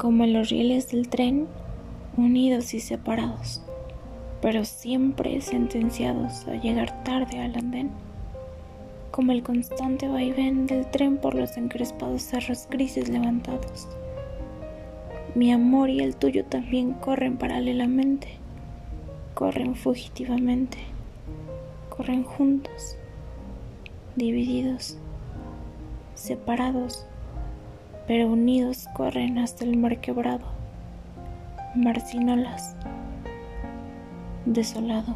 como los rieles del tren, unidos y separados, pero siempre sentenciados a llegar tarde al andén, como el constante vaivén del tren por los encrespados cerros grises levantados. Mi amor y el tuyo también corren paralelamente, corren fugitivamente, corren juntos, divididos, separados pero unidos corren hasta el mar quebrado, mar sin olas, desolado.